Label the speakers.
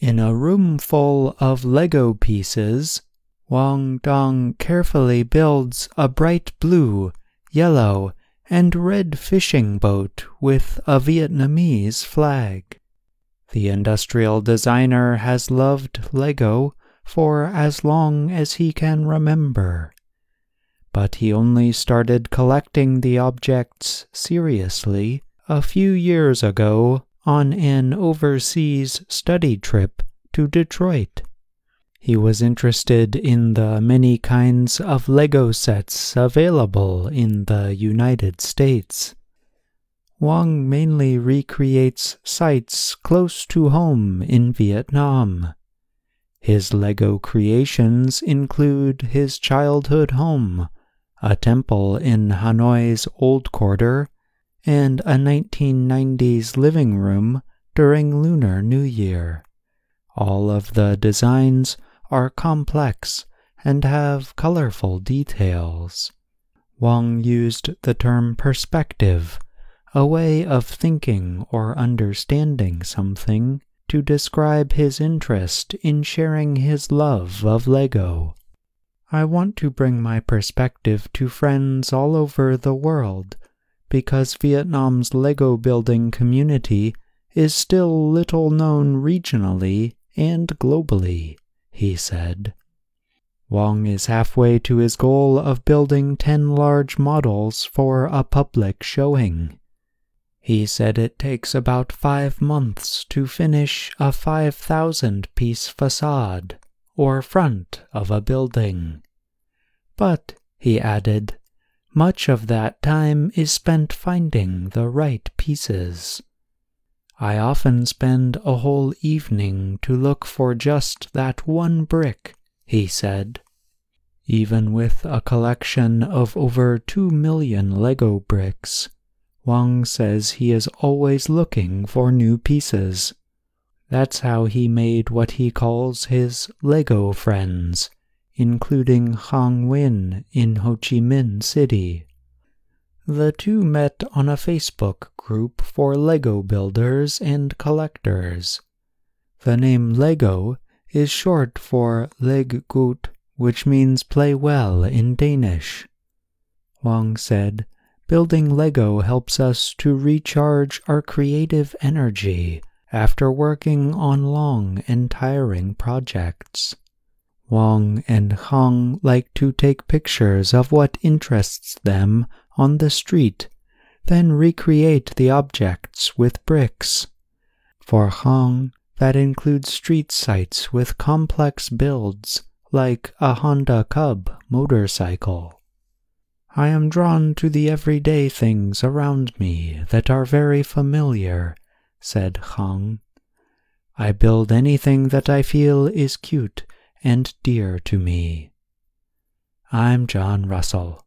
Speaker 1: In a room full of Lego pieces, Hoang Dang carefully builds a bright blue, yellow, and red fishing boat with a Vietnamese flag. The industrial designer has loved Lego for as long as he can remember. But he only started collecting the objects seriously a few years ago on an overseas study trip to Detroit. He was interested in the many kinds of Lego sets available in the United States. Hoang mainly recreates sites close to home in Vietnam. His Lego creations include his childhood home, a temple in Hanoi's Old Quarter, and a 1990s living room during Lunar New Year. All of the designs are complex and have colorful details. Hoang used the term perspective, a way of thinking or understanding something, to describe his interest in sharing his love of Lego. I want to bring my perspective to friends all over the world because Vietnam's Lego building community is still little known regionally and globally, he said. Hoang is halfway to his goal of building 10 large models for a public showing. He said it takes about five months to finish a 5,000 piece facade or front of a building. But, he added, much of that time is spent finding the right pieces. I often spend a whole evening to look for just that one brick, he said. Even with a collection of over two million Lego bricks, Hoang says he is always looking for new pieces. That's how he made what he calls his Lego friends including Khang Huynh in Ho Chi Minh City. The two met on a Facebook group for Lego builders and collectors. The name Lego is short for Leg Godt, which means play well in Danish. Hoang said, Building Lego helps us to recharge our creative energy after working on long and tiring projects. Hoang and Khang like to take pictures of what interests them on the street, then recreate the objects with bricks. For Khang, that includes street sites with complex builds, like a Honda Cub motorcycle. I am drawn to the everyday things around me that are very familiar, said Khang. I build anything that I feel is cute and dear to me. I'm John Russell.